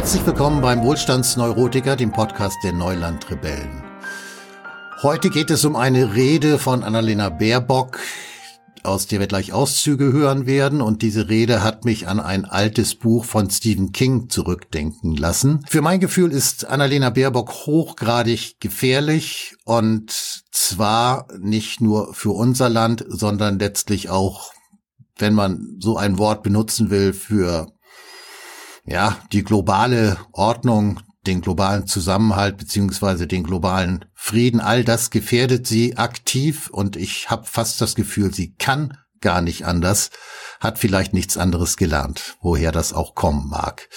Herzlich willkommen beim Wohlstandsneurotiker, dem Podcast der Neulandrebellen. Heute geht es um eine Rede von Annalena Baerbock, aus der wir gleich Auszüge hören werden. Und diese Rede hat mich an ein altes Buch von Stephen King zurückdenken lassen. Für mein Gefühl ist Annalena Baerbock hochgradig gefährlich und zwar nicht nur für unser Land, sondern letztlich auch, wenn man so ein Wort benutzen will, für ja, die globale Ordnung, den globalen Zusammenhalt beziehungsweise den globalen Frieden, all das gefährdet sie aktiv und ich habe fast das Gefühl, sie kann gar nicht anders, hat vielleicht nichts anderes gelernt, woher das auch kommen mag.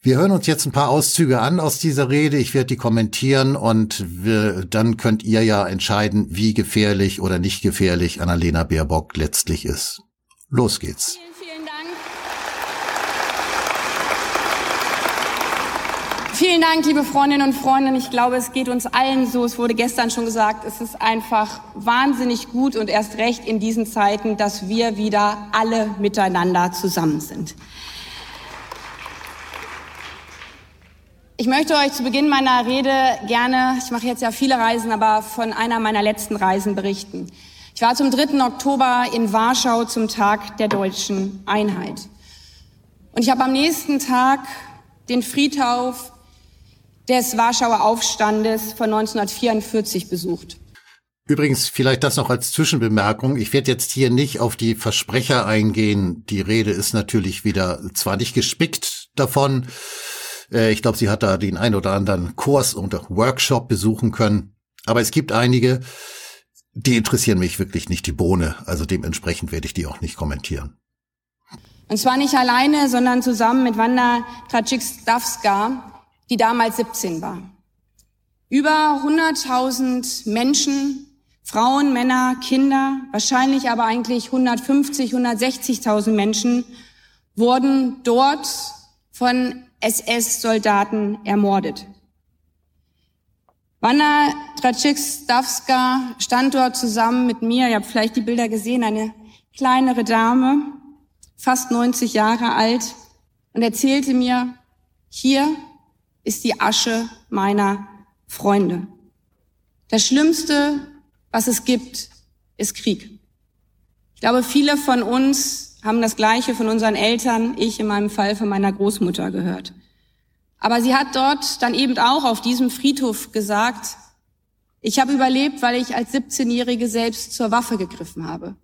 Wir hören uns jetzt ein paar Auszüge an aus dieser Rede. Ich werde die kommentieren und wir, dann könnt ihr ja entscheiden, wie gefährlich oder nicht gefährlich Annalena Baerbock letztlich ist. Los geht's. Vielen Dank, liebe Freundinnen und Freunde. Ich glaube, es geht uns allen so. Es wurde gestern schon gesagt, es ist einfach wahnsinnig gut und erst recht in diesen Zeiten, dass wir wieder alle miteinander zusammen sind. Ich möchte euch zu Beginn meiner Rede gerne, ich mache jetzt ja viele Reisen, aber von einer meiner letzten Reisen berichten. Ich war zum 3. Oktober in Warschau zum Tag der deutschen Einheit. Und ich habe am nächsten Tag den Friedhof des Warschauer Aufstandes von 1944 besucht. Übrigens, vielleicht das noch als Zwischenbemerkung. Ich werde jetzt hier nicht auf die Versprecher eingehen. Die Rede ist natürlich wieder zwar nicht gespickt davon. Äh, ich glaube, sie hat da den ein oder anderen Kurs und Workshop besuchen können. Aber es gibt einige, die interessieren mich wirklich nicht die Bohne. Also dementsprechend werde ich die auch nicht kommentieren. Und zwar nicht alleine, sondern zusammen mit Wanda Traczyk-Stawska, die damals 17 war. Über 100.000 Menschen, Frauen, Männer, Kinder, wahrscheinlich aber eigentlich 150, 160.000 Menschen wurden dort von SS-Soldaten ermordet. Wanda Traczyk-Stawska stand dort zusammen mit mir, ihr habt vielleicht die Bilder gesehen, eine kleinere Dame, fast 90 Jahre alt, und erzählte mir, hier ist die Asche meiner Freunde. Das Schlimmste, was es gibt, ist Krieg. Ich glaube, viele von uns haben das Gleiche von unseren Eltern, ich in meinem Fall von meiner Großmutter gehört. Aber sie hat dort dann eben auch auf diesem Friedhof gesagt, ich habe überlebt, weil ich als 17-Jährige selbst zur Waffe gegriffen habe.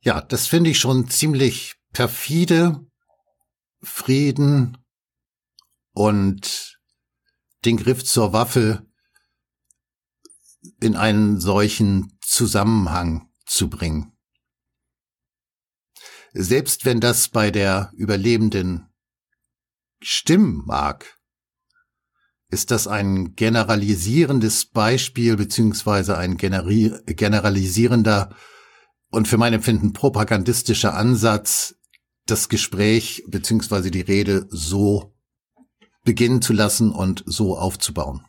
Ja, das finde ich schon ziemlich perfide Frieden und den Griff zur Waffe in einen solchen Zusammenhang zu bringen. Selbst wenn das bei der Überlebenden stimmen mag, ist das ein generalisierendes Beispiel beziehungsweise ein generalisierender und für mein Empfinden propagandistischer Ansatz, das Gespräch beziehungsweise die Rede so beginnen zu lassen und so aufzubauen?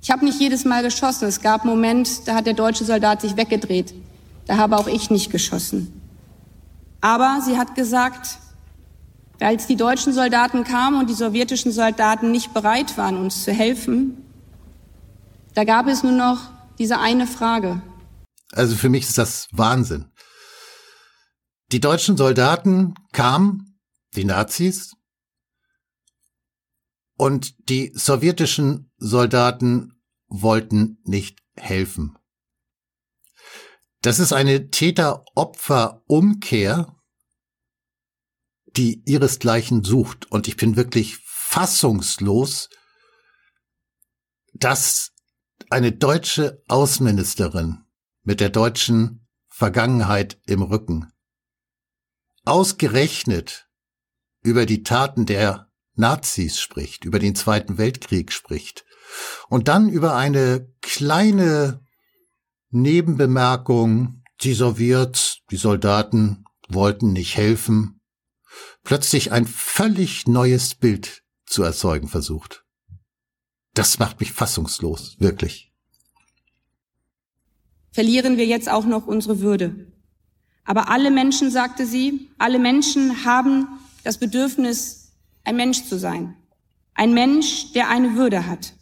Ich habe nicht jedes Mal geschossen. Es gab einen Moment, da hat der deutsche Soldat sich weggedreht. Da habe auch ich nicht geschossen. Aber sie hat gesagt, als die deutschen Soldaten kamen und die sowjetischen Soldaten nicht bereit waren, uns zu helfen, da gab es nur noch diese eine Frage. Also für mich ist das Wahnsinn. Die deutschen Soldaten kamen, die Nazis, und die sowjetischen Soldaten wollten nicht helfen. Das ist eine Täter-Opfer-Umkehr, die ihresgleichen sucht. Und ich bin wirklich fassungslos, dass eine deutsche Außenministerin mit der deutschen Vergangenheit im Rücken ausgerechnet über die Taten der Nazis spricht, über den Zweiten Weltkrieg spricht und dann über eine kleine Nebenbemerkung, die Sowjets, die Soldaten wollten nicht helfen, plötzlich ein völlig neues Bild zu erzeugen versucht. Das macht mich fassungslos, wirklich. Verlieren wir jetzt auch noch unsere Würde? Aber alle Menschen, sagte sie, alle Menschen haben das Bedürfnis, ein Mensch zu sein. Ein Mensch, der eine Würde hat.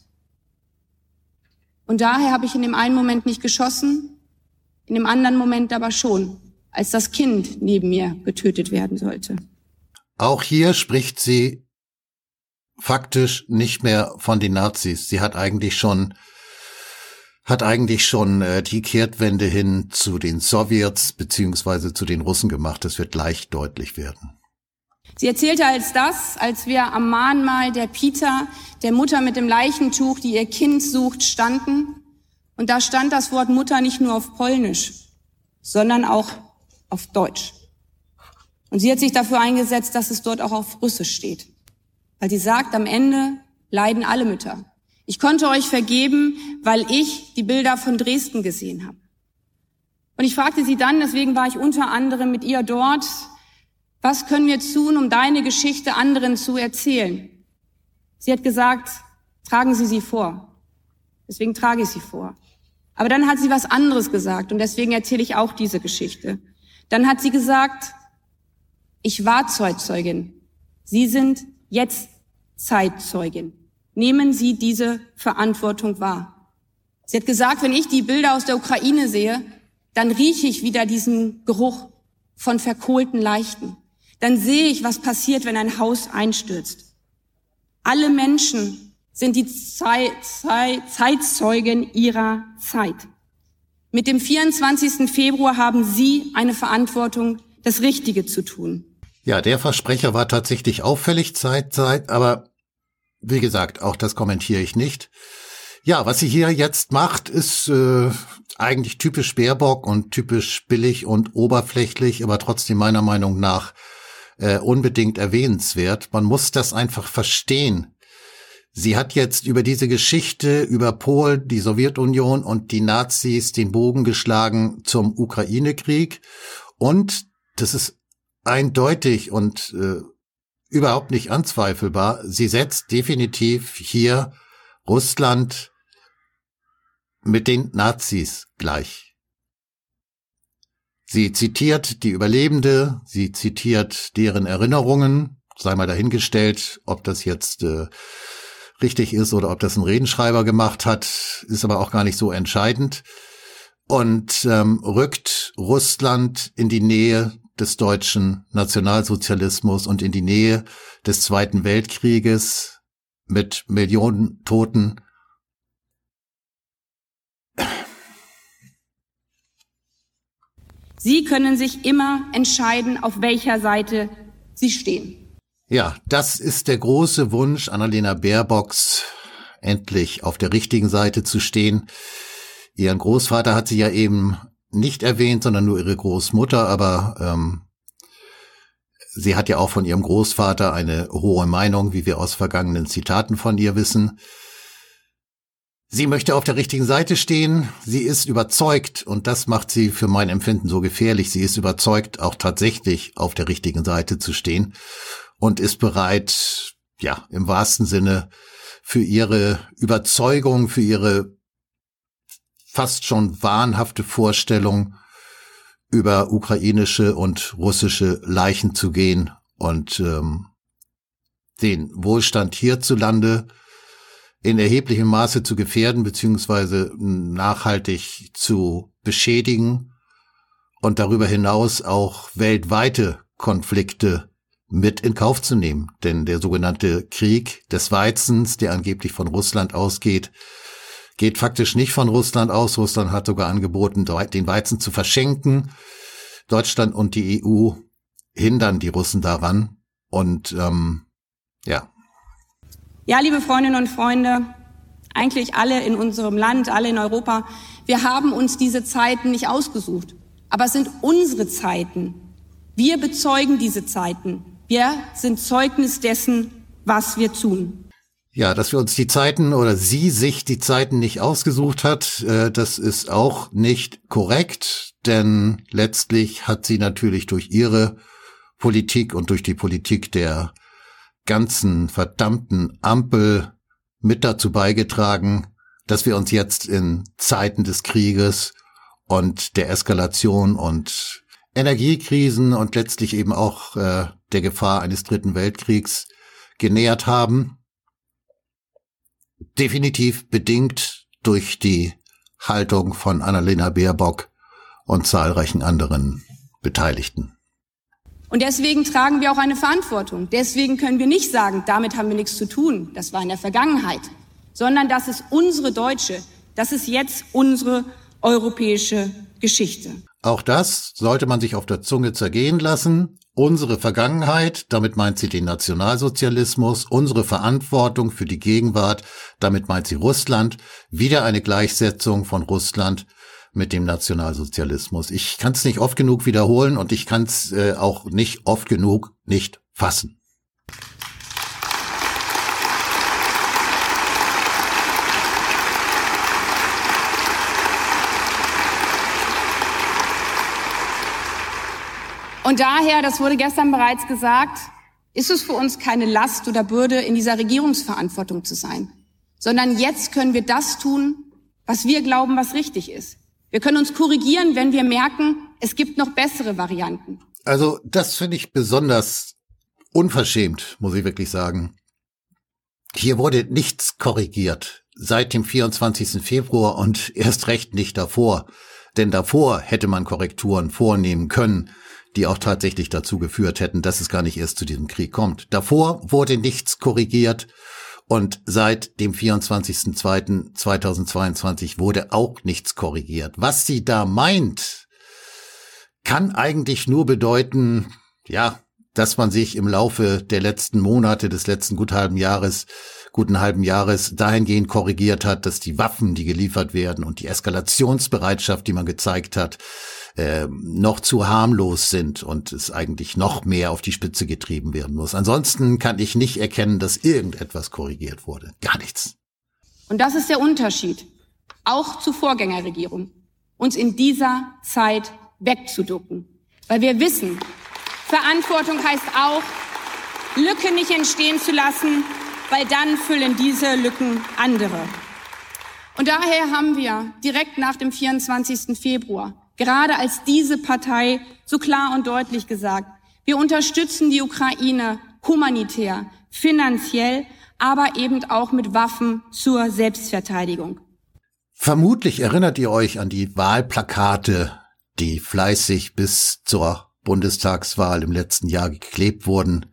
Und daher habe ich in dem einen Moment nicht geschossen, in dem anderen Moment aber schon, als das Kind neben mir getötet werden sollte. Auch hier spricht sie faktisch nicht mehr von den Nazis. Sie hat eigentlich schon hat eigentlich schon äh, die Kehrtwende hin zu den Sowjets beziehungsweise zu den Russen gemacht. Das wird gleich deutlich werden. Sie erzählte als das, als wir am Mahnmal der Peter, der Mutter mit dem Leichentuch, die ihr Kind sucht, standen. Und da stand das Wort Mutter nicht nur auf Polnisch, sondern auch auf Deutsch. Und sie hat sich dafür eingesetzt, dass es dort auch auf Russisch steht. Weil sie sagt, am Ende leiden alle Mütter. Ich konnte euch vergeben, weil ich die Bilder von Dresden gesehen habe. Und ich fragte sie dann, deswegen war ich unter anderem mit ihr dort, was können wir tun, um deine Geschichte anderen zu erzählen? Sie hat gesagt, tragen Sie sie vor. Deswegen trage ich sie vor. Aber dann hat sie was anderes gesagt und deswegen erzähle ich auch diese Geschichte. Dann hat sie gesagt, ich war Zeitzeugin. Sie sind jetzt Zeitzeugin. Nehmen Sie diese Verantwortung wahr. Sie hat gesagt, wenn ich die Bilder aus der Ukraine sehe, dann rieche ich wieder diesen Geruch von verkohlten Leichten. Dann sehe ich, was passiert, wenn ein Haus einstürzt. Alle Menschen sind die Zeit, Zeit, Zeitzeugen ihrer Zeit. Mit dem 24. Februar haben Sie eine Verantwortung, das Richtige zu tun. Ja, der Versprecher war tatsächlich auffällig Zeit, Zeit, aber wie gesagt, auch das kommentiere ich nicht. Ja, was sie hier jetzt macht, ist äh, eigentlich typisch Baerbock und typisch billig und oberflächlich, aber trotzdem meiner Meinung nach äh, unbedingt erwähnenswert. Man muss das einfach verstehen. Sie hat jetzt über diese Geschichte, über Polen, die Sowjetunion und die Nazis den Bogen geschlagen zum Ukraine-Krieg. Und das ist eindeutig und äh, überhaupt nicht anzweifelbar. Sie setzt definitiv hier Russland mit den Nazis gleich. Sie zitiert die Überlebende, sie zitiert deren Erinnerungen, sei mal dahingestellt, ob das jetzt äh, richtig ist oder ob das ein Redenschreiber gemacht hat, ist aber auch gar nicht so entscheidend und ähm, rückt Russland in die Nähe des deutschen Nationalsozialismus und in die Nähe des Zweiten Weltkrieges mit Millionen Toten. Sie können sich immer entscheiden, auf welcher Seite Sie stehen. Ja, das ist der große Wunsch Annalena Baerbocks, endlich auf der richtigen Seite zu stehen. Ihren Großvater hat sie ja eben nicht erwähnt, sondern nur ihre Großmutter, aber ähm, sie hat ja auch von ihrem Großvater eine hohe Meinung, wie wir aus vergangenen Zitaten von ihr wissen. Sie möchte auf der richtigen Seite stehen. Sie ist überzeugt, und das macht sie für mein Empfinden so gefährlich, sie ist überzeugt, auch tatsächlich auf der richtigen Seite zu stehen und ist bereit, ja, im wahrsten Sinne für ihre Überzeugung, für ihre fast schon wahnhafte Vorstellung, über ukrainische und russische Leichen zu gehen und ähm, den Wohlstand hierzulande in erheblichem Maße zu gefährden beziehungsweise nachhaltig zu beschädigen und darüber hinaus auch weltweite Konflikte mit in Kauf zu nehmen. Denn der sogenannte Krieg des Weizens, der angeblich von Russland ausgeht, geht faktisch nicht von Russland aus. Russland hat sogar angeboten, den Weizen zu verschenken. Deutschland und die EU hindern die Russen daran. Und ähm, ja. Ja, liebe Freundinnen und Freunde, eigentlich alle in unserem Land, alle in Europa, wir haben uns diese Zeiten nicht ausgesucht. Aber es sind unsere Zeiten. Wir bezeugen diese Zeiten. Wir sind Zeugnis dessen, was wir tun. Ja, dass wir uns die Zeiten oder sie sich die Zeiten nicht ausgesucht hat, äh, das ist auch nicht korrekt, denn letztlich hat sie natürlich durch ihre Politik und durch die Politik der ganzen verdammten Ampel mit dazu beigetragen, dass wir uns jetzt in Zeiten des Krieges und der Eskalation und Energiekrisen und letztlich eben auch äh, der Gefahr eines dritten Weltkriegs genähert haben. Definitiv bedingt durch die Haltung von Annalena Baerbock und zahlreichen anderen Beteiligten. Und deswegen tragen wir auch eine Verantwortung. Deswegen können wir nicht sagen, damit haben wir nichts zu tun, das war in der Vergangenheit, sondern das ist unsere deutsche, das ist jetzt unsere europäische Geschichte. Auch das sollte man sich auf der Zunge zergehen lassen. Unsere Vergangenheit, damit meint sie den Nationalsozialismus, unsere Verantwortung für die Gegenwart, damit meint sie Russland, wieder eine Gleichsetzung von Russland mit dem Nationalsozialismus. Ich kann es nicht oft genug wiederholen und ich kann es äh, auch nicht oft genug nicht fassen. Und daher, das wurde gestern bereits gesagt, ist es für uns keine Last oder Bürde, in dieser Regierungsverantwortung zu sein, sondern jetzt können wir das tun, was wir glauben, was richtig ist. Wir können uns korrigieren, wenn wir merken, es gibt noch bessere Varianten. Also das finde ich besonders unverschämt, muss ich wirklich sagen. Hier wurde nichts korrigiert seit dem 24. Februar und erst recht nicht davor. Denn davor hätte man Korrekturen vornehmen können die auch tatsächlich dazu geführt hätten, dass es gar nicht erst zu diesem Krieg kommt. Davor wurde nichts korrigiert und seit dem 24.02.2022 wurde auch nichts korrigiert. Was sie da meint, kann eigentlich nur bedeuten, ja, dass man sich im Laufe der letzten Monate, des letzten gut halben Jahres, guten halben Jahres dahingehend korrigiert hat, dass die Waffen, die geliefert werden und die Eskalationsbereitschaft, die man gezeigt hat, äh, noch zu harmlos sind und es eigentlich noch mehr auf die Spitze getrieben werden muss. Ansonsten kann ich nicht erkennen, dass irgendetwas korrigiert wurde. Gar nichts. Und das ist der Unterschied, auch zur Vorgängerregierung, uns in dieser Zeit wegzuducken. Weil wir wissen, Verantwortung heißt auch, Lücke nicht entstehen zu lassen, weil dann füllen diese Lücken andere. Und daher haben wir direkt nach dem 24. Februar gerade als diese Partei so klar und deutlich gesagt, wir unterstützen die Ukraine humanitär, finanziell, aber eben auch mit Waffen zur Selbstverteidigung. Vermutlich erinnert ihr euch an die Wahlplakate, die fleißig bis zur Bundestagswahl im letzten Jahr geklebt wurden,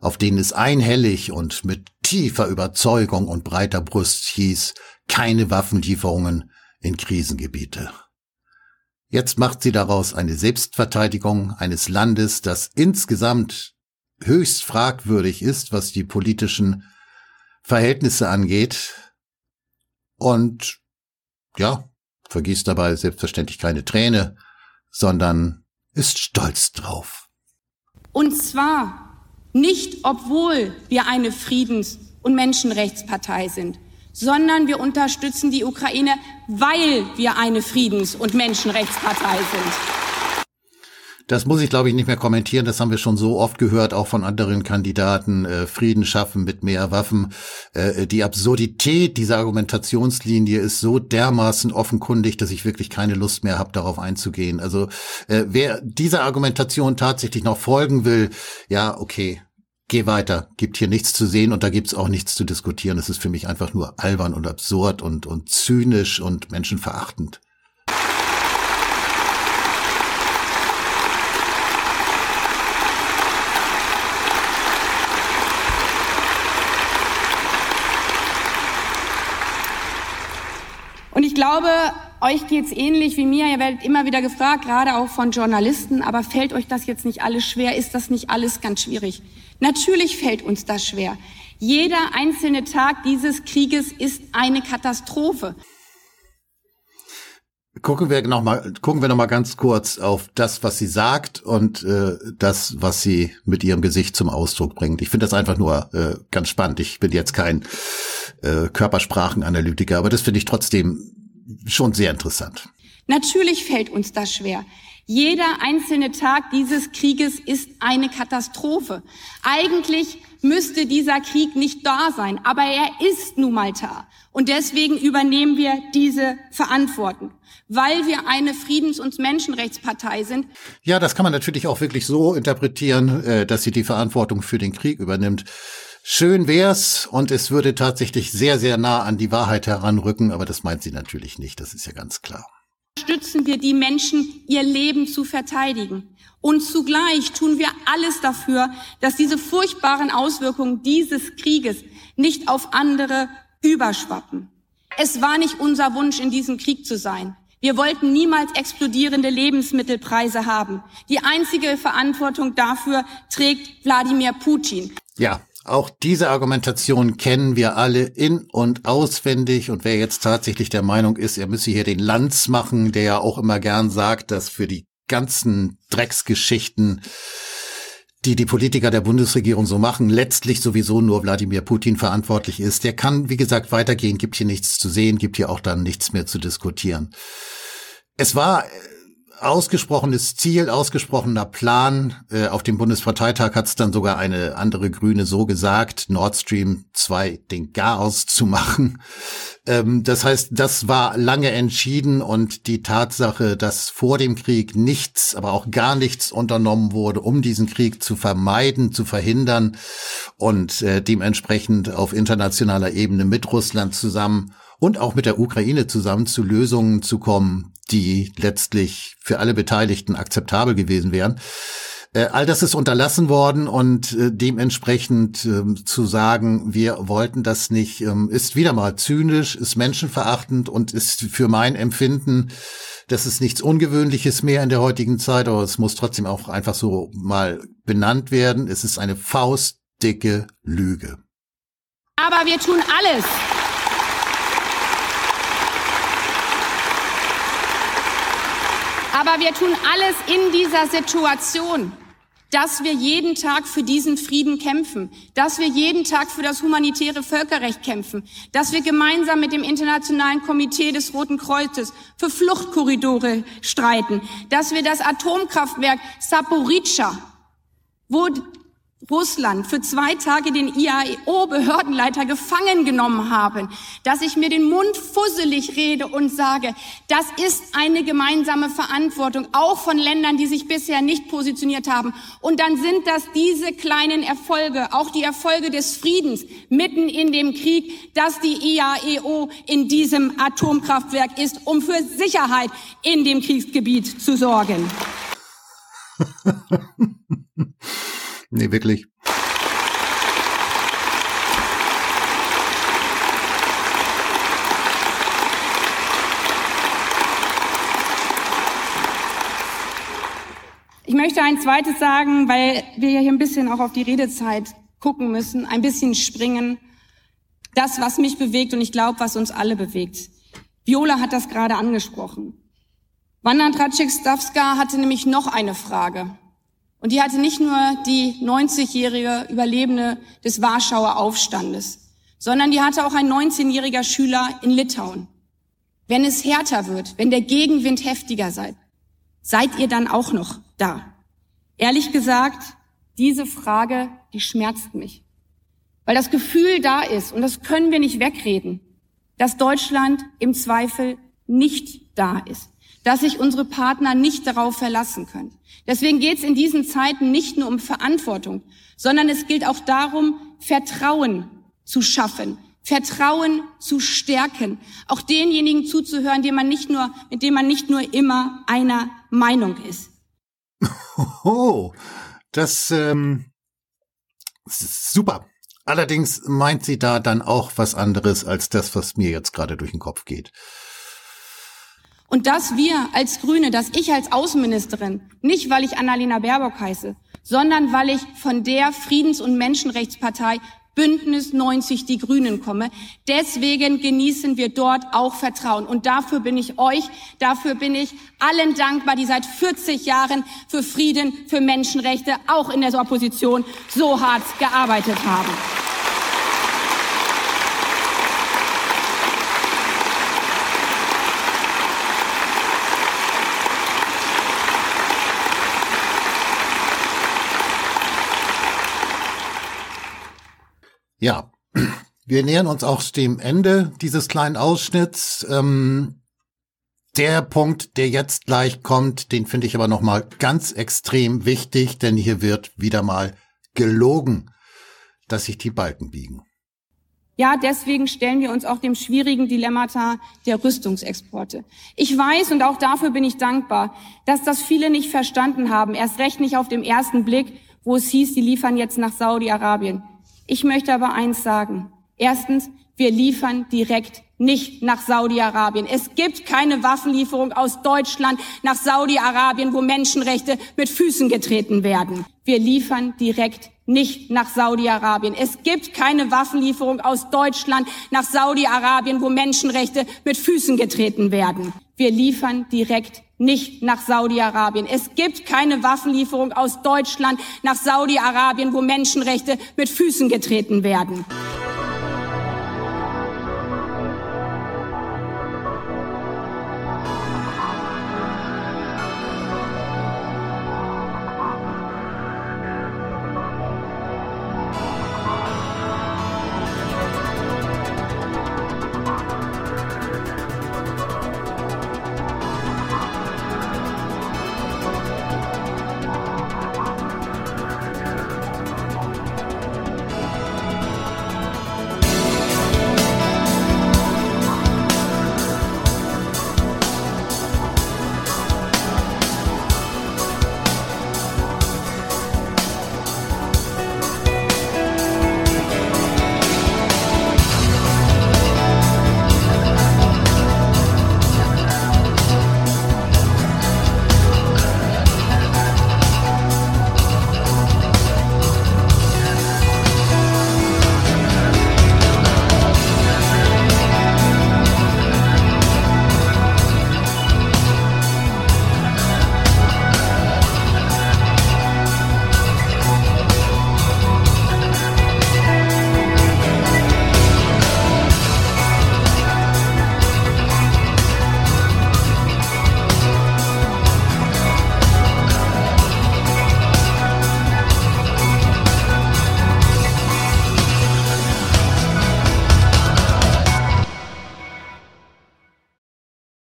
auf denen es einhellig und mit tiefer Überzeugung und breiter Brust hieß, keine Waffenlieferungen in Krisengebiete. Jetzt macht sie daraus eine Selbstverteidigung eines Landes, das insgesamt höchst fragwürdig ist, was die politischen Verhältnisse angeht. Und ja, vergießt dabei selbstverständlich keine Träne, sondern ist stolz drauf. Und zwar nicht, obwohl wir eine Friedens- und Menschenrechtspartei sind, sondern wir unterstützen die Ukraine, weil wir eine Friedens- und Menschenrechtspartei sind. Das muss ich, glaube ich, nicht mehr kommentieren. Das haben wir schon so oft gehört, auch von anderen Kandidaten. Äh, Frieden schaffen mit mehr Waffen. Äh, die Absurdität dieser Argumentationslinie ist so dermaßen offenkundig, dass ich wirklich keine Lust mehr habe, darauf einzugehen. Also äh, wer dieser Argumentation tatsächlich noch folgen will, ja, okay, geh weiter, gibt hier nichts zu sehen und da gibt's auch nichts zu diskutieren. Es ist für mich einfach nur albern und absurd und, und zynisch und menschenverachtend. Und ich glaube, euch geht's ähnlich wie mir. Ihr werdet immer wieder gefragt, gerade auch von Journalisten, aber fällt euch das jetzt nicht alles schwer? Ist das nicht alles ganz schwierig? Natürlich fällt uns das schwer. Jeder einzelne Tag dieses Krieges ist eine Katastrophe. Gucken wir noch mal, gucken wir noch mal ganz kurz auf das, was sie sagt und äh, das, was sie mit ihrem Gesicht zum Ausdruck bringt. Ich finde das einfach nur äh, ganz spannend. Ich bin jetzt kein äh, Körpersprachenanalytiker, aber das finde ich trotzdem schon sehr interessant. Natürlich fällt uns das schwer. Jeder einzelne Tag dieses Krieges ist eine Katastrophe. Eigentlich müsste dieser Krieg nicht da sein, aber er ist nun mal da. Und deswegen übernehmen wir diese Verantwortung, weil wir eine Friedens- und Menschenrechtspartei sind. Ja, das kann man natürlich auch wirklich so interpretieren, äh, dass sie die Verantwortung für den Krieg übernimmt. Schön wär's und es würde tatsächlich sehr, sehr nah an die Wahrheit heranrücken, aber das meint sie natürlich nicht, das ist ja ganz klar. Stützen wir die Menschen, ihr Leben zu verteidigen. Und zugleich tun wir alles dafür, dass diese furchtbaren Auswirkungen dieses Krieges nicht auf andere überschwappen. Es war nicht unser Wunsch, in diesem Krieg zu sein. Wir wollten niemals explodierende Lebensmittelpreise haben. Die einzige Verantwortung dafür trägt Wladimir Putin. Ja, auch diese Argumentation kennen wir alle in und auswendig. Und wer jetzt tatsächlich der Meinung ist, er müsse hier den Lanz machen, der ja auch immer gern sagt, dass für die ganzen Drecksgeschichten die die Politiker der Bundesregierung so machen, letztlich sowieso nur Wladimir Putin verantwortlich ist. Der kann, wie gesagt, weitergehen, gibt hier nichts zu sehen, gibt hier auch dann nichts mehr zu diskutieren. Es war ausgesprochenes Ziel, ausgesprochener Plan. Äh, auf dem Bundesparteitag hat es dann sogar eine andere Grüne so gesagt, Nord Stream 2 den Garaus zu machen. Ähm, das heißt, das war lange entschieden und die Tatsache, dass vor dem Krieg nichts, aber auch gar nichts unternommen wurde, um diesen Krieg zu vermeiden, zu verhindern und äh, dementsprechend auf internationaler Ebene mit Russland zusammen und auch mit der Ukraine zusammen zu Lösungen zu kommen, die letztlich für alle Beteiligten akzeptabel gewesen wären. Äh, all das ist unterlassen worden und äh, dementsprechend äh, zu sagen, wir wollten das nicht, ähm, ist wieder mal zynisch, ist menschenverachtend und ist für mein Empfinden, das ist nichts Ungewöhnliches mehr in der heutigen Zeit, aber es muss trotzdem auch einfach so mal benannt werden. Es ist eine faustdicke Lüge. Aber wir tun alles, Aber wir tun alles in dieser Situation, dass wir jeden Tag für diesen Frieden kämpfen, dass wir jeden Tag für das humanitäre Völkerrecht kämpfen, dass wir gemeinsam mit dem Internationalen Komitee des Roten Kreuzes für Fluchtkorridore streiten, dass wir das Atomkraftwerk Saporica, wo Russland für zwei Tage den IAEO-Behördenleiter gefangen genommen haben, dass ich mir den Mund fusselig rede und sage, das ist eine gemeinsame Verantwortung, auch von Ländern, die sich bisher nicht positioniert haben. Und dann sind das diese kleinen Erfolge, auch die Erfolge des Friedens mitten in dem Krieg, dass die IAEO in diesem Atomkraftwerk ist, um für Sicherheit in dem Kriegsgebiet zu sorgen. Nee, wirklich. Ich möchte ein zweites sagen, weil wir ja hier ein bisschen auch auf die Redezeit gucken müssen, ein bisschen springen. Das, was mich bewegt und ich glaube, was uns alle bewegt. Viola hat das gerade angesprochen. Wanda Traczyk-Stawska hatte nämlich noch eine Frage. Und die hatte nicht nur die 90-jährige Überlebende des Warschauer Aufstandes, sondern die hatte auch ein 19-jähriger Schüler in Litauen. Wenn es härter wird, wenn der Gegenwind heftiger seid, seid ihr dann auch noch da? Ehrlich gesagt, diese Frage, die schmerzt mich. Weil das Gefühl da ist, und das können wir nicht wegreden, dass Deutschland im Zweifel nicht da ist dass sich unsere Partner nicht darauf verlassen können. Deswegen geht es in diesen Zeiten nicht nur um Verantwortung, sondern es gilt auch darum, Vertrauen zu schaffen, Vertrauen zu stärken, auch denjenigen zuzuhören, dem man nicht nur, mit dem man nicht nur immer einer Meinung ist. Oh, das, ähm, ist super. Allerdings meint sie da dann auch was anderes als das, was mir jetzt gerade durch den Kopf geht. Und dass wir als Grüne, dass ich als Außenministerin, nicht weil ich Annalena Baerbock heiße, sondern weil ich von der Friedens- und Menschenrechtspartei Bündnis 90 Die Grünen komme. Deswegen genießen wir dort auch Vertrauen. Und dafür bin ich euch, dafür bin ich allen dankbar, die seit 40 Jahren für Frieden, für Menschenrechte, auch in der Opposition, so hart gearbeitet haben. Ja, wir nähern uns auch dem Ende dieses kleinen Ausschnitts. Ähm, der Punkt, der jetzt gleich kommt, den finde ich aber nochmal ganz extrem wichtig, denn hier wird wieder mal gelogen, dass sich die Balken biegen. Ja, deswegen stellen wir uns auch dem schwierigen Dilemmata der Rüstungsexporte. Ich weiß, und auch dafür bin ich dankbar, dass das viele nicht verstanden haben, erst recht nicht auf dem ersten Blick, wo es hieß, die liefern jetzt nach Saudi-Arabien. Ich möchte aber eins sagen. Erstens, wir liefern direkt nicht nach Saudi-Arabien. Es gibt keine Waffenlieferung aus Deutschland nach Saudi-Arabien, wo Menschenrechte mit Füßen getreten werden. Wir liefern direkt nicht nach Saudi-Arabien. Es gibt keine Waffenlieferung aus Deutschland nach Saudi-Arabien, wo Menschenrechte mit Füßen getreten werden. Wir liefern direkt nicht nach Saudi-Arabien. Es gibt keine Waffenlieferung aus Deutschland nach Saudi-Arabien, wo Menschenrechte mit Füßen getreten werden.